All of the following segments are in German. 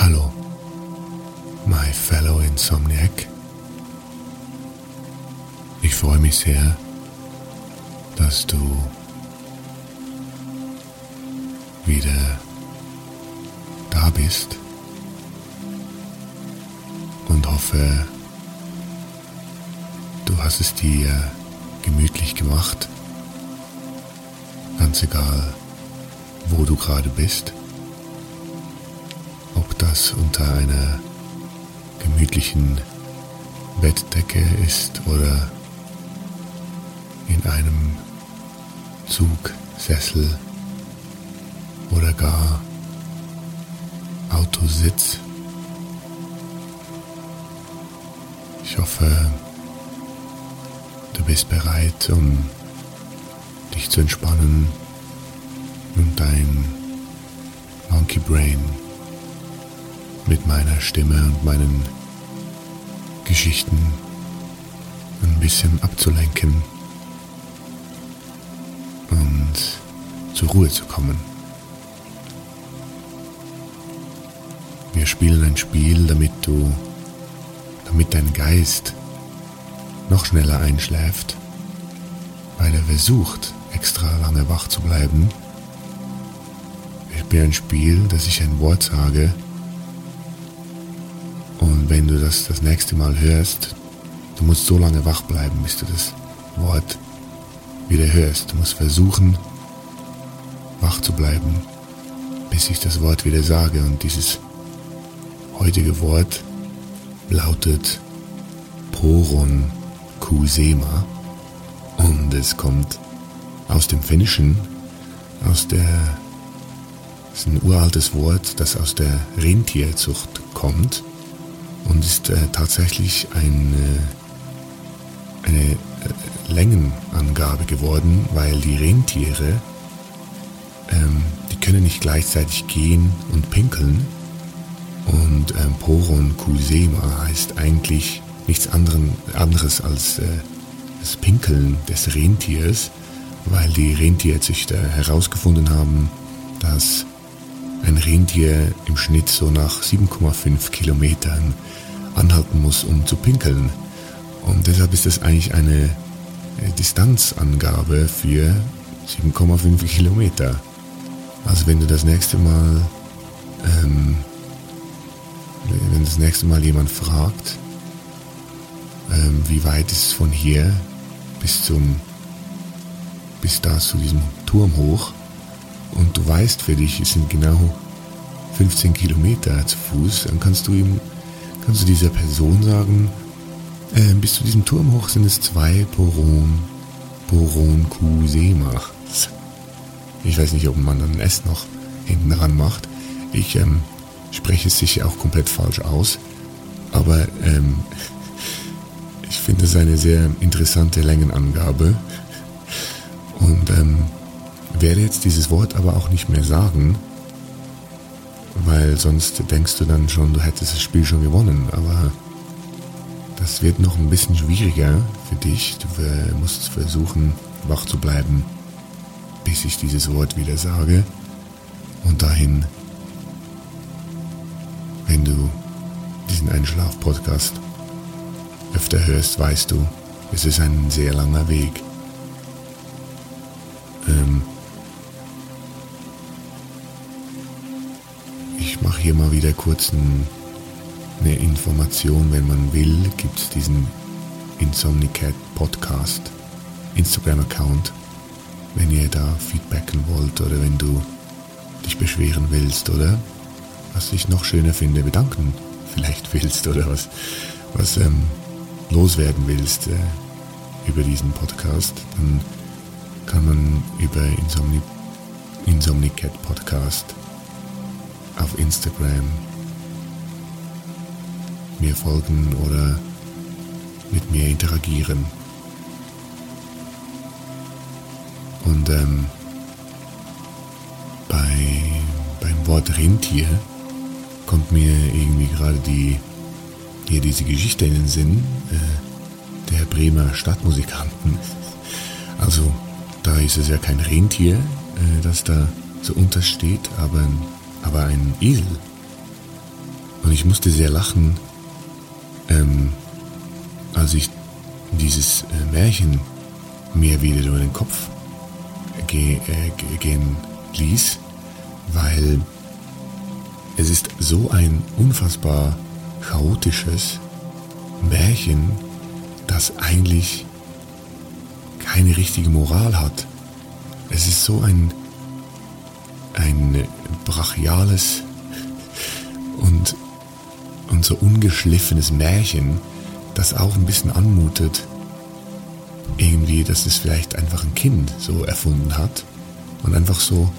Hallo, my fellow Insomniac. Ich freue mich sehr, dass du wieder da bist und hoffe, du hast es dir gemütlich gemacht, ganz egal, wo du gerade bist, das unter einer gemütlichen Bettdecke ist oder in einem Zugsessel oder gar Autositz. Ich hoffe, du bist bereit, um dich zu entspannen und dein Monkey Brain mit meiner Stimme und meinen Geschichten ein bisschen abzulenken und zur Ruhe zu kommen. Wir spielen ein Spiel, damit du, damit dein Geist noch schneller einschläft, weil er versucht, extra lange wach zu bleiben. Ich spiele ein Spiel, dass ich ein Wort sage wenn du das das nächste Mal hörst, du musst so lange wach bleiben, bis du das Wort wieder hörst. Du musst versuchen, wach zu bleiben, bis ich das Wort wieder sage. Und dieses heutige Wort lautet Poron Kusema. Und es kommt aus dem Finnischen, aus der, es ist ein uraltes Wort, das aus der Rentierzucht kommt und ist äh, tatsächlich ein, äh, eine äh, Längenangabe geworden, weil die Rentiere, ähm, die können nicht gleichzeitig gehen und pinkeln. Und ähm, Poron Kusema heißt eigentlich nichts anderen, anderes als äh, das Pinkeln des Rentiers, weil die Rentierzüchter herausgefunden haben, dass ein Rentier im Schnitt so nach 7,5 Kilometern anhalten muss, um zu pinkeln. Und deshalb ist das eigentlich eine äh, Distanzangabe für 7,5 Kilometer. Also wenn du das nächste Mal, ähm, wenn das nächste Mal jemand fragt, ähm, wie weit ist es von hier bis zum, bis da zu diesem Turm hoch, und du weißt für dich, es sind genau 15 Kilometer zu Fuß, dann kannst du ihm, kannst du dieser Person sagen, äh, bis zu diesem Turm hoch sind es zwei Poron, Poron Kusema. Ich weiß nicht, ob man dann S noch hinten dran macht. Ich ähm, spreche es sicher auch komplett falsch aus, aber ähm, ich finde es eine sehr interessante Längenangabe und ähm, werde jetzt dieses Wort aber auch nicht mehr sagen, weil sonst denkst du dann schon, du hättest das Spiel schon gewonnen. Aber das wird noch ein bisschen schwieriger für dich. Du musst versuchen, wach zu bleiben, bis ich dieses Wort wieder sage. Und dahin, wenn du diesen Einschlaf-Podcast öfter hörst, weißt du, es ist ein sehr langer Weg. Hier mal wieder kurz ein, eine Information, wenn man will, gibt es diesen Insomnicat Podcast Instagram-Account, wenn ihr da feedbacken wollt oder wenn du dich beschweren willst oder was ich noch schöner finde, bedanken vielleicht willst oder was, was ähm, loswerden willst äh, über diesen Podcast, dann kann man über Insomni Insomnicat Podcast auf Instagram mir folgen oder mit mir interagieren. Und ähm, bei, beim Wort Rentier kommt mir irgendwie gerade die, hier diese Geschichte in den Sinn äh, der Bremer Stadtmusikanten. Also da ist es ja kein Rentier, äh, das da so untersteht, aber, aber ein Esel. Und ich musste sehr lachen, ähm, als ich dieses äh, Märchen mir wieder über den Kopf ge äh, gehen ließ, weil es ist so ein unfassbar chaotisches Märchen, das eigentlich keine richtige Moral hat. Es ist so ein, ein brachiales und, und so ungeschliffenes Märchen, das auch ein bisschen anmutet, irgendwie, dass es vielleicht einfach ein Kind so erfunden hat und einfach so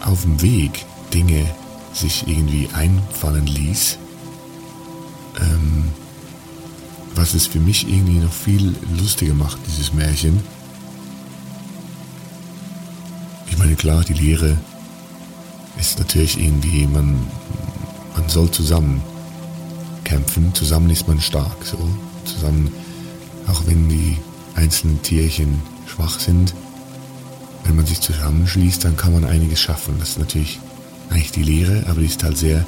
auf dem Weg Dinge sich irgendwie einfallen ließ, ähm, was es für mich irgendwie noch viel lustiger macht, dieses Märchen. Meine, klar, die Lehre ist natürlich irgendwie, man, man soll zusammen kämpfen, zusammen ist man stark, so, zusammen, auch wenn die einzelnen Tierchen schwach sind, wenn man sich zusammenschließt, dann kann man einiges schaffen. Das ist natürlich eigentlich die Lehre, aber die ist halt sehr,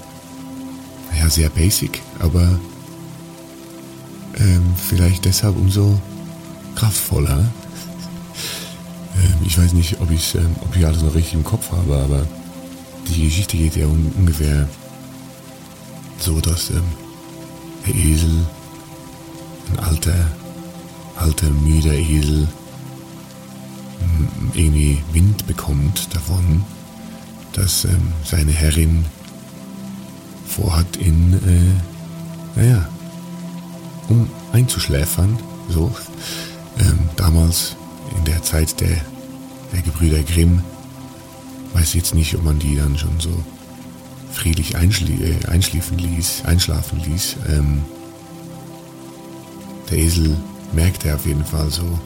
ja, sehr basic, aber ähm, vielleicht deshalb umso kraftvoller. Ähm, ich weiß nicht, ob, ich, ähm, ob ich alles noch richtig im Kopf habe, aber die Geschichte geht ja un ungefähr so, dass ähm, der Esel, ein alter, alter, müder Esel, irgendwie Wind bekommt davon, dass seine Herrin vorhat, ihn, äh, naja, um einzuschläfern, so. Ähm, damals in der Zeit der, der Gebrüder Grimm, weiß jetzt nicht, ob man die dann schon so friedlich einschlie äh, einschliefen ließ, einschlafen ließ. Ähm, der Esel merkte auf jeden Fall so,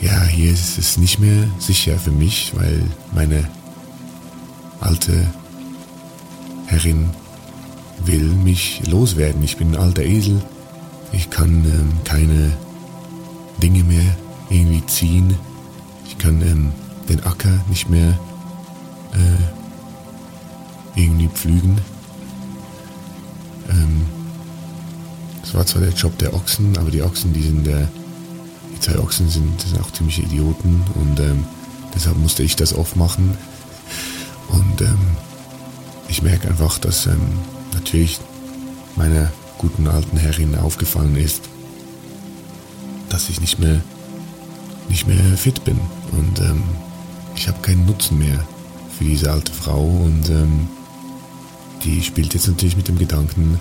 ja, hier ist es nicht mehr sicher für mich, weil meine alte Herrin will mich loswerden. Ich bin ein alter Esel. Ich kann ähm, keine Dinge mehr irgendwie ziehen. Ich kann ähm, den Acker nicht mehr äh, irgendwie pflügen. Ähm, das war zwar der Job der Ochsen, aber die Ochsen, die sind der, die zwei Ochsen sind, sind auch ziemliche Idioten und ähm, deshalb musste ich das oft machen. Und ähm, ich merke einfach, dass ähm, natürlich meiner guten alten Herrin aufgefallen ist, dass ich nicht mehr, nicht mehr fit bin. Und ähm, ich habe keinen Nutzen mehr für diese alte Frau. Und ähm, die spielt jetzt natürlich mit dem Gedanken,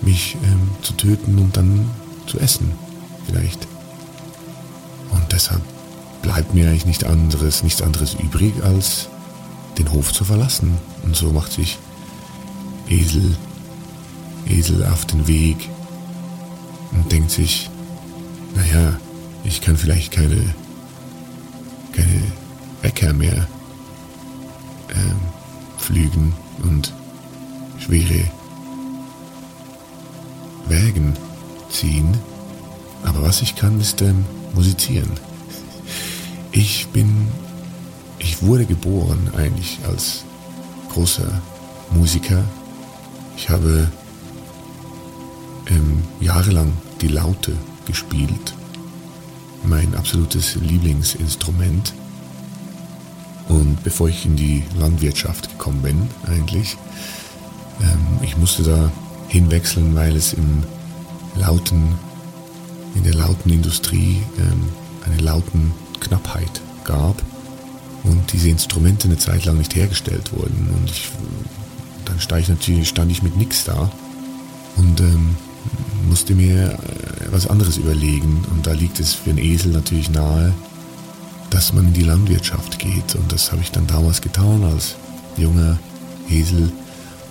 mich ähm, zu töten und dann zu essen. Vielleicht. Und deshalb bleibt mir eigentlich nichts anderes, nichts anderes übrig, als den Hof zu verlassen. Und so macht sich Esel, Esel auf den Weg und denkt sich, naja, ich kann vielleicht keine, keine Äcker mehr ähm, pflügen und schwere Wägen ziehen. Aber was ich kann, ist ähm, musizieren. Ich bin, ich wurde geboren eigentlich als großer Musiker. Ich habe ähm, jahrelang die Laute gespielt. Mein absolutes Lieblingsinstrument. Und bevor ich in die Landwirtschaft gekommen bin, eigentlich, ähm, ich musste da hinwechseln, weil es im lauten, in der lauten Industrie ähm, eine lauten Knappheit gab und diese Instrumente eine Zeit lang nicht hergestellt wurden. Und ich, dann stand ich natürlich stand ich mit nichts da und ähm, musste mir was anderes überlegen. Und da liegt es für einen Esel natürlich nahe, dass man in die Landwirtschaft geht. Und das habe ich dann damals getan als junger Esel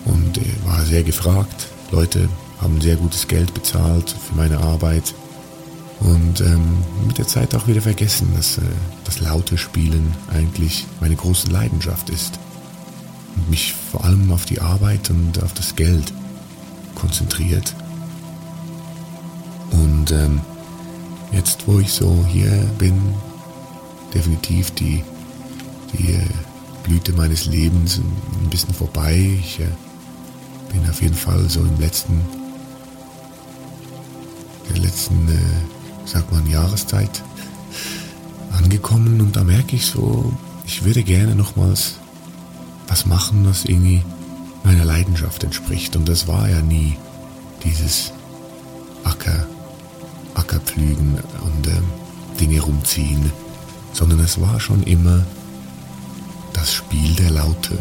und war sehr gefragt. Leute haben sehr gutes Geld bezahlt für meine Arbeit und ähm, mit der Zeit auch wieder vergessen, dass äh, das laute Spielen eigentlich meine große Leidenschaft ist und mich vor allem auf die Arbeit und auf das Geld konzentriert. Und ähm, jetzt, wo ich so hier bin, definitiv die, die äh, Blüte meines Lebens ein bisschen vorbei. Ich äh, bin auf jeden Fall so im letzten, der letzten, äh, sag mal, Jahreszeit angekommen und da merke ich so, ich würde gerne nochmals was machen, was irgendwie meiner Leidenschaft entspricht. Und das war ja nie dieses Acker, Ackerpflügen und äh, Dinge rumziehen, sondern es war schon immer das Spiel der Laute.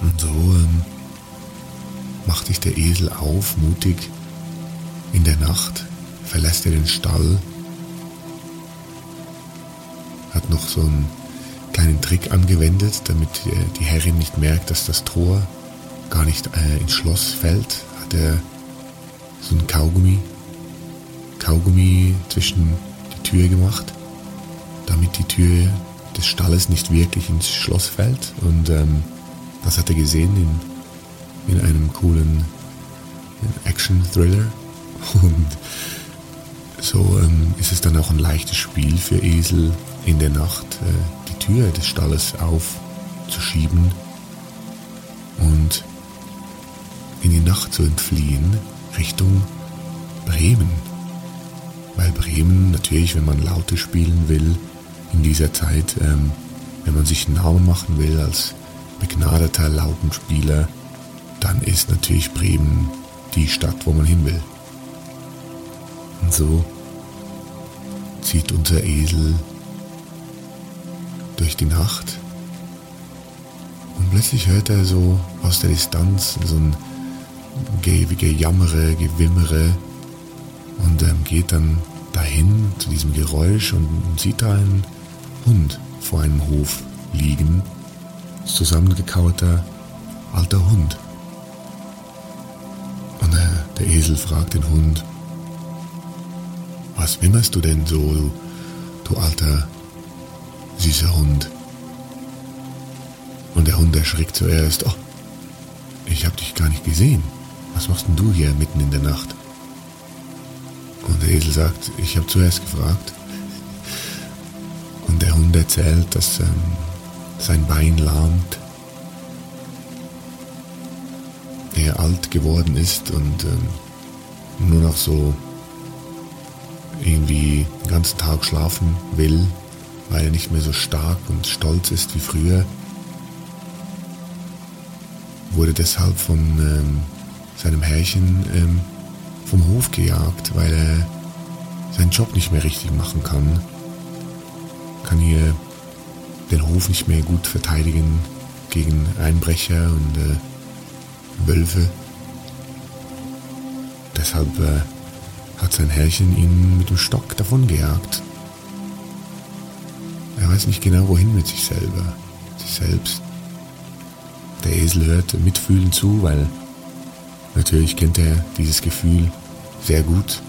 Und so ähm, macht sich der Esel auf, mutig. In der Nacht verlässt er den Stall, hat noch so einen kleinen Trick angewendet, damit äh, die Herrin nicht merkt, dass das Tor gar nicht äh, ins Schloss fällt, hat er so ein Kaugummi, Kaugummi zwischen die Tür gemacht, damit die Tür des Stalles nicht wirklich ins Schloss fällt. Und ähm, das hat er gesehen in in einem coolen Action-Thriller. Und so ähm, ist es dann auch ein leichtes Spiel für Esel in der Nacht, äh, die Tür des Stalles aufzuschieben und in die Nacht zu entfliehen Richtung Bremen. Weil Bremen natürlich, wenn man Laute spielen will, in dieser Zeit, ähm, wenn man sich einen Namen machen will als begnadeter Lautenspieler, dann ist natürlich Bremen die Stadt, wo man hin will. Und so zieht unser Esel durch die Nacht und plötzlich hört er so aus der Distanz so ein Gejammere, Gewimmere und ähm, geht dann dahin zu diesem Geräusch und sieht da einen Hund vor einem Hof liegen, zusammengekauerter alter Hund. Der Esel fragt den Hund, was wimmerst du denn so, du, du alter, süßer Hund? Und der Hund erschrickt zuerst, oh, ich hab dich gar nicht gesehen. Was machst denn du hier mitten in der Nacht? Und der Esel sagt, ich habe zuerst gefragt. Und der Hund erzählt, dass ähm, sein Bein lahmt er alt geworden ist und ähm, nur noch so irgendwie den ganzen Tag schlafen will, weil er nicht mehr so stark und stolz ist wie früher, wurde deshalb von ähm, seinem Herrchen ähm, vom Hof gejagt, weil er seinen Job nicht mehr richtig machen kann, kann hier den Hof nicht mehr gut verteidigen gegen Einbrecher und äh, Wölfe. Deshalb äh, hat sein Herrchen ihn mit dem Stock davongejagt. Er weiß nicht genau wohin mit sich selber, sich selbst. Der Esel hört mitfühlend zu, weil natürlich kennt er dieses Gefühl sehr gut,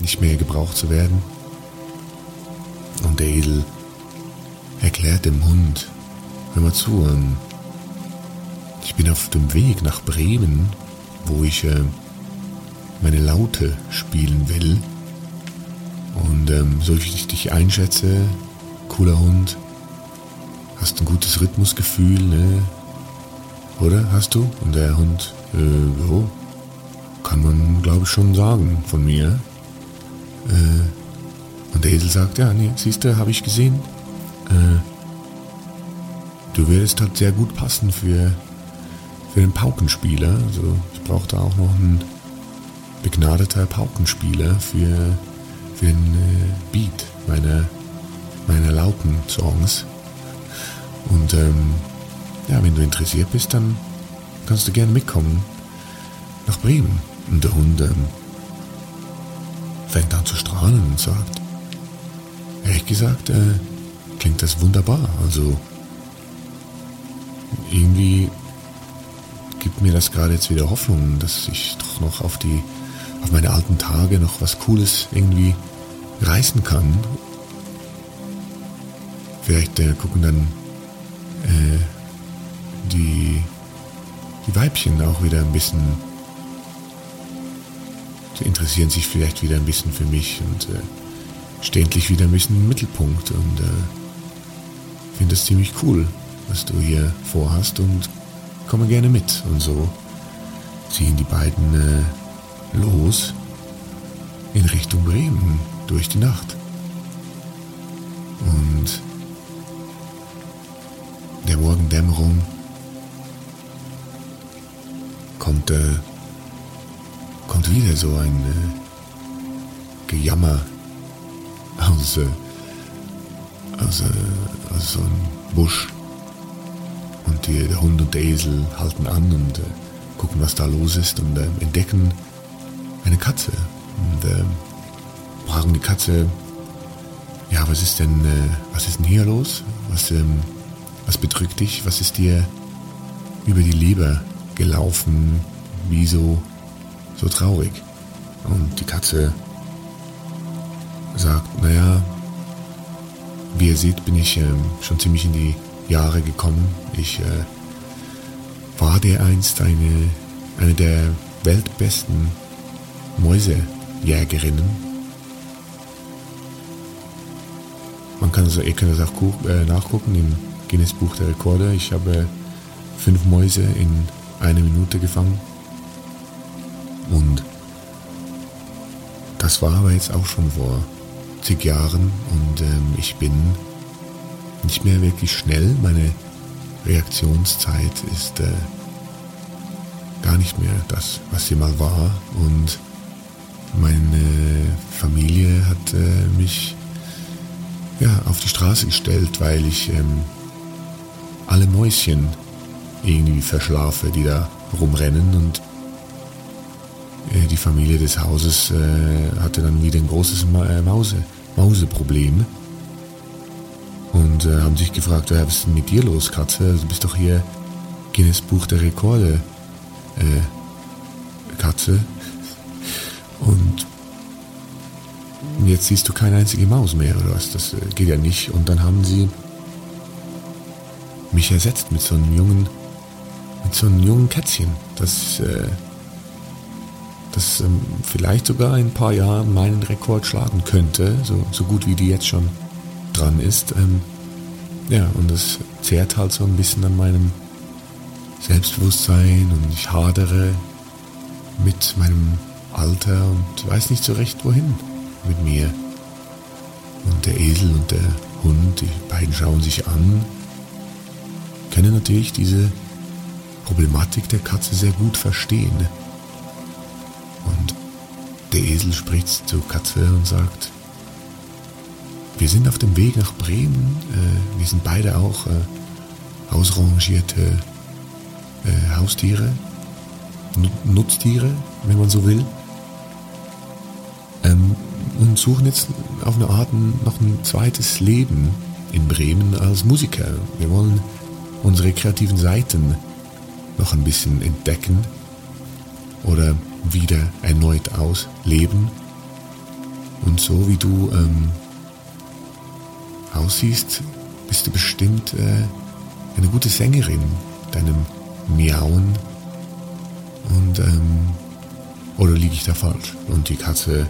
nicht mehr gebraucht zu werden. Und der Esel erklärt dem Hund, hör mal zu, ähm, ich bin auf dem Weg nach Bremen, wo ich äh, meine Laute spielen will. Und ähm, so wie ich dich einschätze, cooler Hund, hast ein gutes Rhythmusgefühl, ne? Oder hast du? Und der Hund, äh, jo, kann man glaube ich schon sagen von mir. Äh, und der Esel sagt, ja, nee, siehst du, habe ich gesehen. Äh, du würdest halt sehr gut passen für, für den Paukenspieler. Also ich brauche da auch noch einen begnadeter Paukenspieler für, für den äh, Beat meiner, meiner lauten Songs. Und ähm, ja, wenn du interessiert bist, dann kannst du gerne mitkommen nach Bremen. Und der Hund ähm, fängt an zu strahlen und sagt, ehrlich gesagt, äh, klingt das wunderbar. Also irgendwie gibt mir das gerade jetzt wieder Hoffnung, dass ich doch noch auf die, auf meine alten Tage noch was Cooles irgendwie reißen kann. Vielleicht äh, gucken dann äh, die, die Weibchen auch wieder ein bisschen, interessieren sich vielleicht wieder ein bisschen für mich und äh, stehen endlich wieder ein bisschen im Mittelpunkt und äh, finde es ziemlich cool, was du hier vorhast und komme gerne mit. Und so ziehen die beiden äh, los in Richtung Bremen durch die Nacht. Und der Morgendämmerung kommt, äh, kommt wieder so ein äh, Gejammer aus, äh, aus, äh, aus so einem Busch. Und die, der Hund und der Esel halten an und äh, gucken, was da los ist und äh, entdecken eine Katze. Und äh, fragen die Katze, ja, was ist denn, was ist denn hier los? Was, ähm, was bedrückt dich? Was ist dir über die Leber gelaufen? Wieso so traurig? Und die Katze sagt, naja, wie ihr seht, bin ich äh, schon ziemlich in die Jahre gekommen. Ich äh, war der einst eine, eine der weltbesten Mäusejägerinnen. Man kann also, ihr könnt das auch äh, nachgucken im Guinness Buch der Rekorde. Ich habe fünf Mäuse in einer Minute gefangen. Und das war aber jetzt auch schon vor zig Jahren und ähm, ich bin nicht mehr wirklich schnell. Meine Reaktionszeit ist äh, gar nicht mehr das, was sie mal war. Und meine Familie hat äh, mich ja, auf die Straße gestellt, weil ich ähm, alle Mäuschen irgendwie verschlafe, die da rumrennen und die Familie des Hauses äh, hatte dann wieder ein großes äh, Mause, Mauseproblem und äh, haben sich gefragt, was ist denn mit dir los, Katze? Du bist doch hier Guinness Buch der Rekorde, äh, Katze. Und jetzt siehst du keine einzige Maus mehr oder was? Das äh, geht ja nicht. Und dann haben sie mich ersetzt mit so einem jungen, mit so einem jungen Kätzchen, das, äh, das ähm, vielleicht sogar in ein paar Jahren meinen Rekord schlagen könnte, so, so gut wie die jetzt schon dran ist. Ähm, ja, und das zehrt halt so ein bisschen an meinem Selbstbewusstsein und ich hadere mit meinem Alter und weiß nicht so recht wohin mit mir. Und der Esel und der Hund, die beiden schauen sich an, können natürlich diese Problematik der Katze sehr gut verstehen. Und der Esel spricht zur Katze und sagt, wir sind auf dem Weg nach Bremen. Äh, wir sind beide auch äh, ausrangierte äh, Haustiere, Nutztiere, wenn man so will. Ähm, und suchen jetzt auf eine Art noch ein zweites Leben in Bremen als Musiker. Wir wollen unsere kreativen Seiten noch ein bisschen entdecken oder wieder erneut ausleben. Und so wie du ähm, aussiehst, bist du bestimmt äh, eine gute Sängerin, deinem Miauen. Und, ähm, oder liege ich da falsch? Und die Katze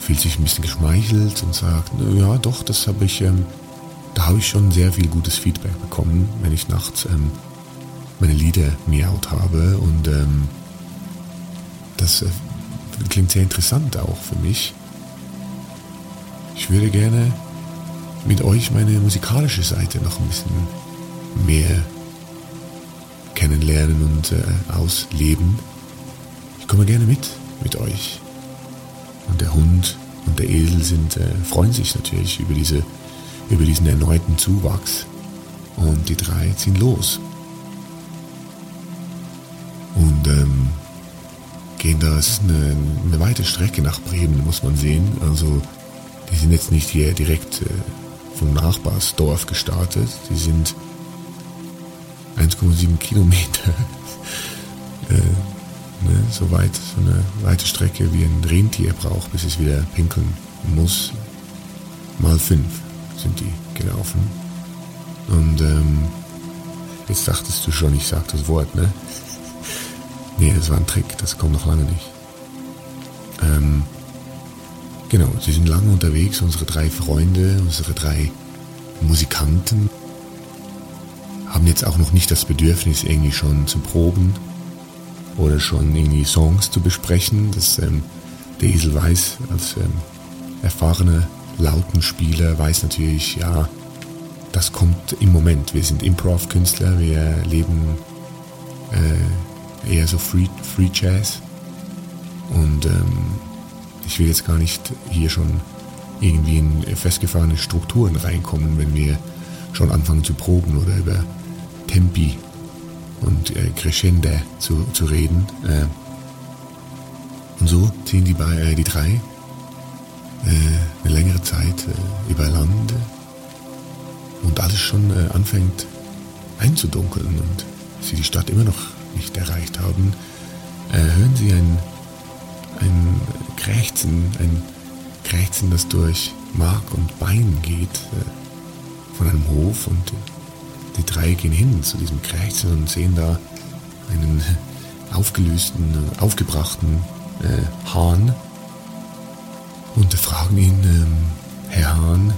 fühlt sich ein bisschen geschmeichelt und sagt, ja doch, das habe ich, ähm, da habe ich schon sehr viel gutes Feedback bekommen, wenn ich nachts ähm, meine Lieder miaut habe. Und ähm, das äh, klingt sehr interessant auch für mich. Ich würde gerne mit euch meine musikalische Seite noch ein bisschen mehr kennenlernen und äh, ausleben. Ich komme gerne mit mit euch. Und der Hund und der Esel sind, äh, freuen sich natürlich über, diese, über diesen erneuten Zuwachs. Und die drei ziehen los. Gehen da, ist eine, eine weite Strecke nach Bremen, muss man sehen. Also die sind jetzt nicht hier direkt äh, vom Nachbarsdorf gestartet. Die sind 1,7 Kilometer. äh, ne, so weit, so eine weite Strecke wie ein Rentier braucht, bis es wieder pinkeln muss. Mal fünf sind die gelaufen. Und ähm, jetzt dachtest du schon, ich sag das Wort, ne? Nee, das war ein Trick, das kommt noch lange nicht. Ähm, genau, sie sind lange unterwegs, unsere drei Freunde, unsere drei Musikanten haben jetzt auch noch nicht das Bedürfnis, irgendwie schon zu proben oder schon irgendwie Songs zu besprechen. Das, ähm, der Esel weiß, als ähm, erfahrener Lautenspieler, weiß natürlich, ja, das kommt im Moment. Wir sind Improv-Künstler, wir leben äh, eher so Free, Free Jazz. Und ähm, ich will jetzt gar nicht hier schon irgendwie in festgefahrene Strukturen reinkommen, wenn wir schon anfangen zu proben oder über Tempi und äh, Crescende zu, zu reden. Äh, und so ziehen die, äh, die drei äh, eine längere Zeit äh, über Land und alles schon äh, anfängt einzudunkeln und sie die Stadt immer noch nicht erreicht haben, hören sie ein, ein Krächzen, ein Krächzen, das durch Mark und Bein geht von einem Hof und die drei gehen hin zu diesem Krächzen und sehen da einen aufgelösten, aufgebrachten äh, Hahn und fragen ihn, ähm, Herr Hahn,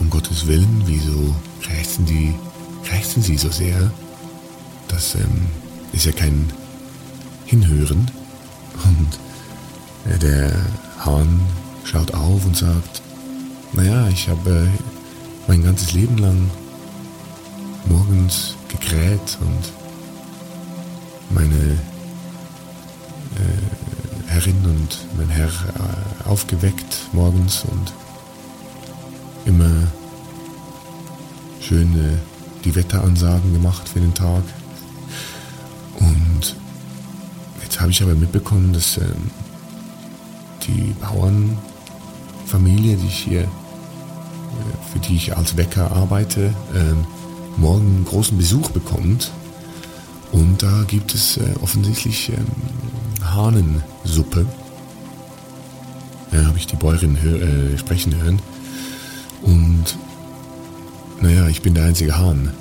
um Gottes Willen, wieso krächzen, die, krächzen Sie so sehr? Das ähm, ist ja kein Hinhören. Und äh, der Hahn schaut auf und sagt, naja, ich habe mein ganzes Leben lang morgens gekräht und meine äh, Herrin und mein Herr äh, aufgeweckt morgens und immer schöne die Wetteransagen gemacht für den Tag. Habe ich aber mitbekommen, dass ähm, die Bauernfamilie, die ich hier für die ich als Wecker arbeite, ähm, morgen einen großen Besuch bekommt. Und da gibt es äh, offensichtlich ähm, Hahnensuppe. Da habe ich die Bäuerin hör, äh, sprechen hören. Und naja, ich bin der einzige Hahn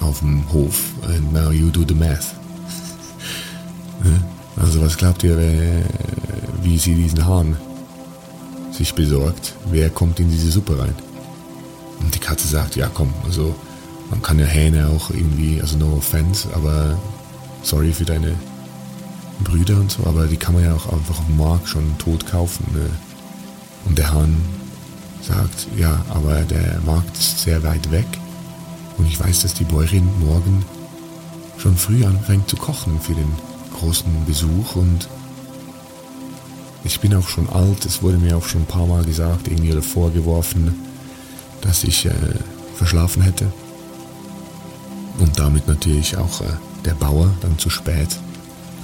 auf dem Hof. And now you do the math. Also was glaubt ihr, wie sie diesen Hahn sich besorgt, wer kommt in diese Suppe rein? Und die Katze sagt, ja komm, also man kann ja Hähne auch irgendwie, also no offense, aber sorry für deine Brüder und so, aber die kann man ja auch einfach auf dem Markt schon tot kaufen. Ne? Und der Hahn sagt, ja, aber der Markt ist sehr weit weg und ich weiß, dass die Bäuerin morgen schon früh anfängt zu kochen für den großen Besuch und ich bin auch schon alt, es wurde mir auch schon ein paar Mal gesagt, irgendwie oder vorgeworfen, dass ich äh, verschlafen hätte. Und damit natürlich auch äh, der Bauer dann zu spät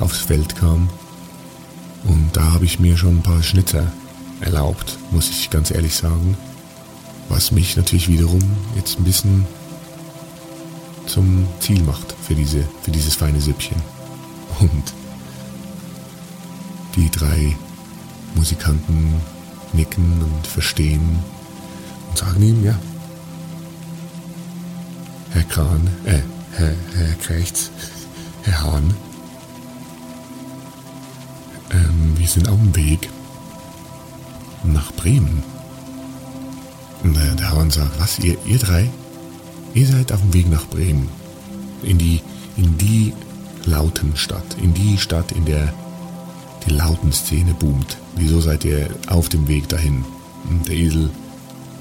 aufs Feld kam. Und da habe ich mir schon ein paar Schnitte erlaubt, muss ich ganz ehrlich sagen. Was mich natürlich wiederum jetzt ein bisschen zum Ziel macht für, diese, für dieses feine Süppchen. Und die drei Musikanten nicken und verstehen und sagen ihm, ja, Herr Kran, äh, Herr, Herr Krechts, Herr Hahn, ähm, wir sind auf dem Weg nach Bremen. Und der, der Hahn sagt, was, ihr, ihr drei? Ihr seid auf dem Weg nach Bremen. In die, in die lauten Stadt. In die Stadt, in der die lauten Szene boomt. Wieso seid ihr auf dem Weg dahin? Und der Esel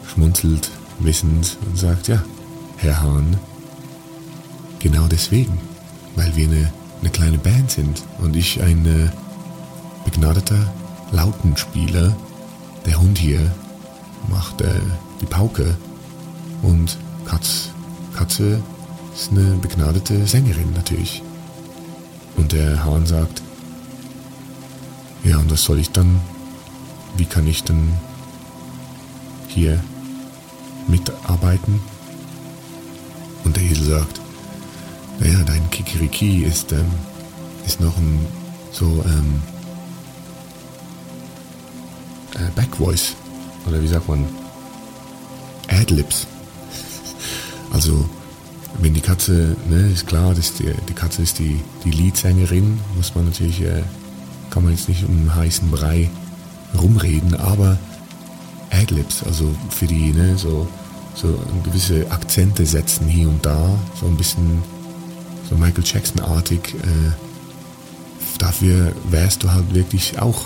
schmunzelt wissend und sagt, ja, Herr Hahn, genau deswegen, weil wir eine, eine kleine Band sind und ich ein äh, begnadeter Lautenspieler, der Hund hier macht äh, die Pauke und Katz, Katze ist eine begnadete Sängerin natürlich. Und der Hahn sagt, ja, und was soll ich dann, wie kann ich denn hier mitarbeiten? Und der Esel sagt, naja, dein Kikiriki ist, ähm, ist noch ein so ähm, äh, Backvoice. Oder wie sagt man? Adlibs. Also, wenn die Katze, ne, ist klar, dass die, die Katze ist die, die Leadsängerin, muss man natürlich, äh, kann man jetzt nicht um heißen Brei rumreden, aber Adlibs, also für die, ne, so, so gewisse Akzente setzen hier und da, so ein bisschen so Michael Jackson-artig, äh, dafür wärst du halt wirklich auch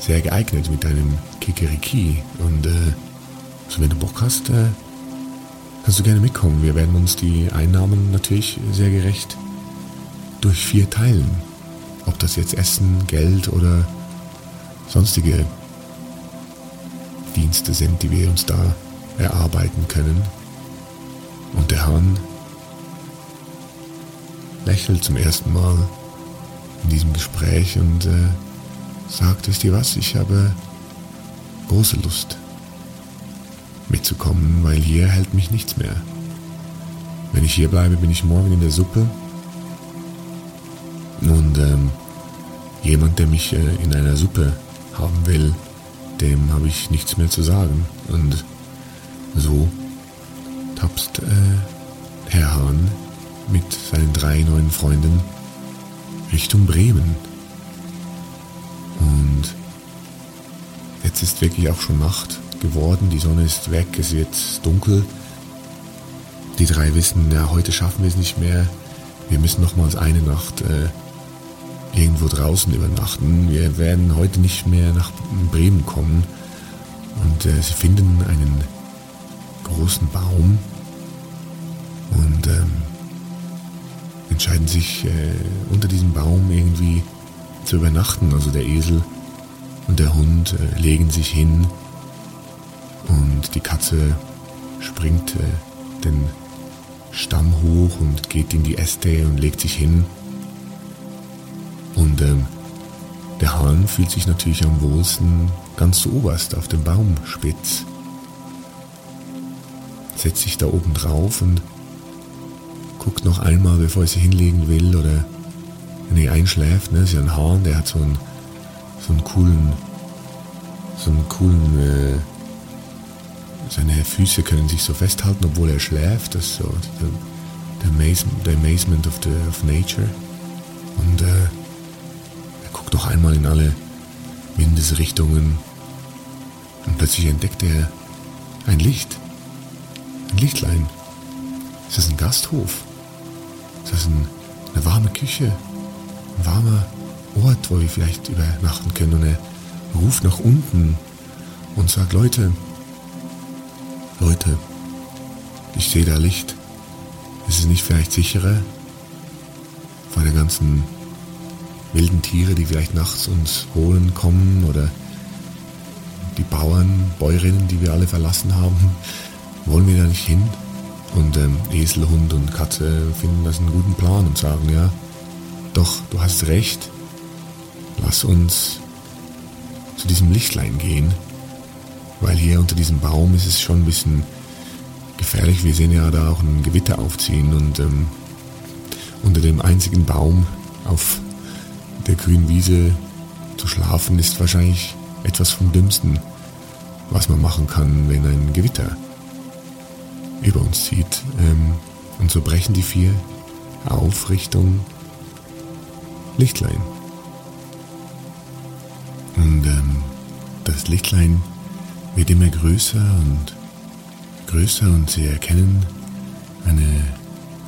sehr geeignet mit deinem Kikeriki. Und äh, also wenn du Bock hast, äh, kannst du gerne mitkommen. Wir werden uns die Einnahmen natürlich sehr gerecht durch vier teilen. Ob das jetzt Essen, Geld oder sonstige Dienste sind, die wir uns da erarbeiten können. Und der Hahn lächelt zum ersten Mal in diesem Gespräch und äh, sagt, wisst ihr was, ich habe große Lust mitzukommen, weil hier hält mich nichts mehr. Wenn ich hier bleibe, bin ich morgen in der Suppe und ähm, jemand, der mich äh, in einer Suppe haben will, dem habe ich nichts mehr zu sagen. Und so tapst äh, Herr Hahn mit seinen drei neuen Freunden Richtung Bremen. Und jetzt ist wirklich auch schon Nacht geworden, die Sonne ist weg, es wird dunkel. Die drei wissen, ja, heute schaffen wir es nicht mehr. Wir müssen nochmals eine Nacht äh, irgendwo draußen übernachten. Wir werden heute nicht mehr nach Bremen kommen. Und äh, sie finden einen großen Baum und ähm, entscheiden sich äh, unter diesem Baum irgendwie zu übernachten. Also der Esel und der Hund äh, legen sich hin und die Katze springt äh, den Stamm hoch und geht in die Äste und legt sich hin. Und ähm, der Hahn fühlt sich natürlich am wohlsten ganz zu oberst auf dem Baumspitz. Setzt sich da oben drauf und guckt noch einmal, bevor er sich hinlegen will oder wenn er einschläft. Ne? ist ja ein Hahn, der hat so einen, so einen coolen, so einen coolen, äh, seine Füße können sich so festhalten, obwohl er schläft. Das ist so der, der Amazement of, the, of Nature. Und äh, er guckt noch einmal in alle Windesrichtungen und plötzlich entdeckt er ein Licht. Ein Lichtlein. Ist das ein Gasthof? Ist das ein, eine warme Küche? Ein warmer Ort, wo wir vielleicht übernachten können? Und er ruft nach unten und sagt, Leute, Leute, ich sehe da Licht. Ist es nicht vielleicht sicherer vor der ganzen wilden Tiere, die vielleicht nachts uns holen kommen oder die Bauern, Bäuerinnen, die wir alle verlassen haben? Wollen wir da nicht hin? Und ähm, Esel, Hund und Katze finden das einen guten Plan und sagen, ja, doch, du hast recht, lass uns zu diesem Lichtlein gehen, weil hier unter diesem Baum ist es schon ein bisschen gefährlich. Wir sehen ja da auch ein Gewitter aufziehen und ähm, unter dem einzigen Baum auf der grünen Wiese zu schlafen ist wahrscheinlich etwas vom Dümmsten, was man machen kann, wenn ein Gewitter über uns zieht. Ähm, und so brechen die vier auf Richtung Lichtlein. Und ähm, das Lichtlein wird immer größer und größer und sie erkennen eine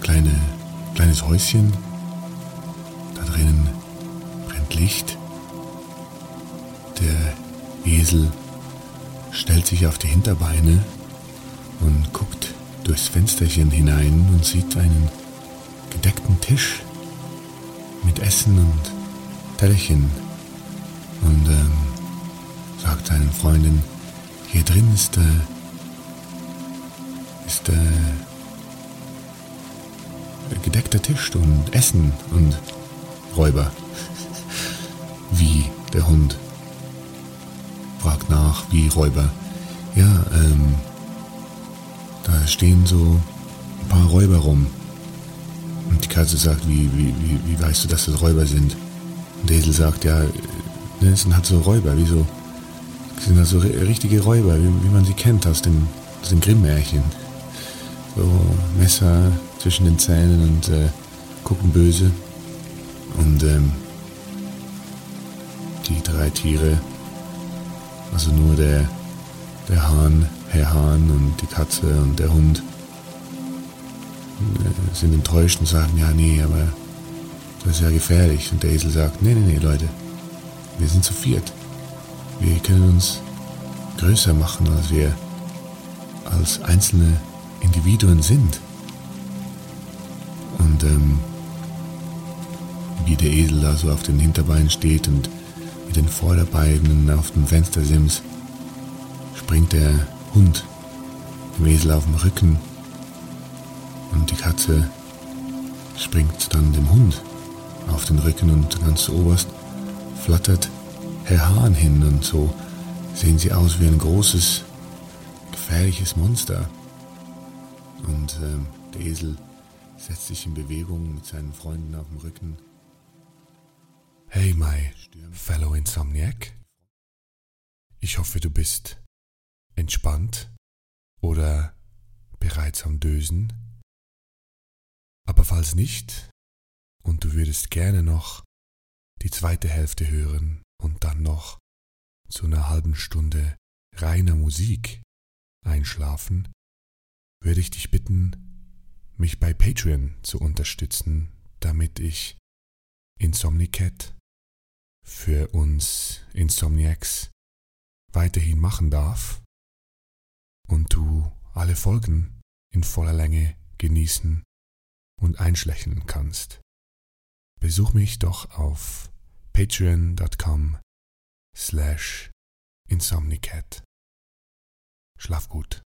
kleine, kleines Häuschen. Da drinnen brennt Licht. Der Esel stellt sich auf die Hinterbeine und guckt durchs Fensterchen hinein und sieht einen gedeckten Tisch mit Essen und Tellerchen und ähm, sagt seinen Freundin, hier drin ist, äh, ist äh, gedeckter Tisch und Essen und Räuber. Wie der Hund fragt nach, wie Räuber. Ja, ähm, da stehen so ein paar Räuber rum. Und die Katze sagt, wie, wie, wie, wie weißt du, dass das Räuber sind? Und der Esel sagt, ja, ne, es sind halt so Räuber, wie so, es sind halt so richtige Räuber, wie, wie man sie kennt aus den, aus den Grimm-Märchen. So Messer zwischen den Zähnen und äh, gucken böse. Und ähm, die drei Tiere, also nur der, der Hahn, Herr Hahn und die Katze und der Hund, äh, sind enttäuscht und sagen, ja, nee, aber das ist ja gefährlich. Und der Esel sagt, nee, nee, nee, Leute, wir sind zu viert. Wir können uns größer machen, als wir als einzelne Individuen sind. Und ähm, wie der Esel da so auf den Hinterbeinen steht und mit den Vorderbeinen auf dem Fenstersims, springt der Hund dem Esel auf den Rücken und die Katze springt dann dem Hund auf den Rücken und ganz oberst flattert Herr Hahn hin und so sehen sie aus wie ein großes, gefährliches Monster. Und ähm, der Esel setzt sich in Bewegung mit seinen Freunden auf dem Rücken. Hey, my fellow Insomniac. Ich hoffe, du bist entspannt oder bereits am Dösen. Aber falls nicht und du würdest gerne noch die zweite Hälfte hören und dann noch zu einer halben Stunde reiner Musik einschlafen, würde ich dich bitten, mich bei Patreon zu unterstützen, damit ich Insomnicat für uns Insomniacs weiterhin machen darf und du alle Folgen in voller Länge genießen und einschlächern kannst. Besuch mich doch auf patreon.com slash insomnicat. Schlaf gut.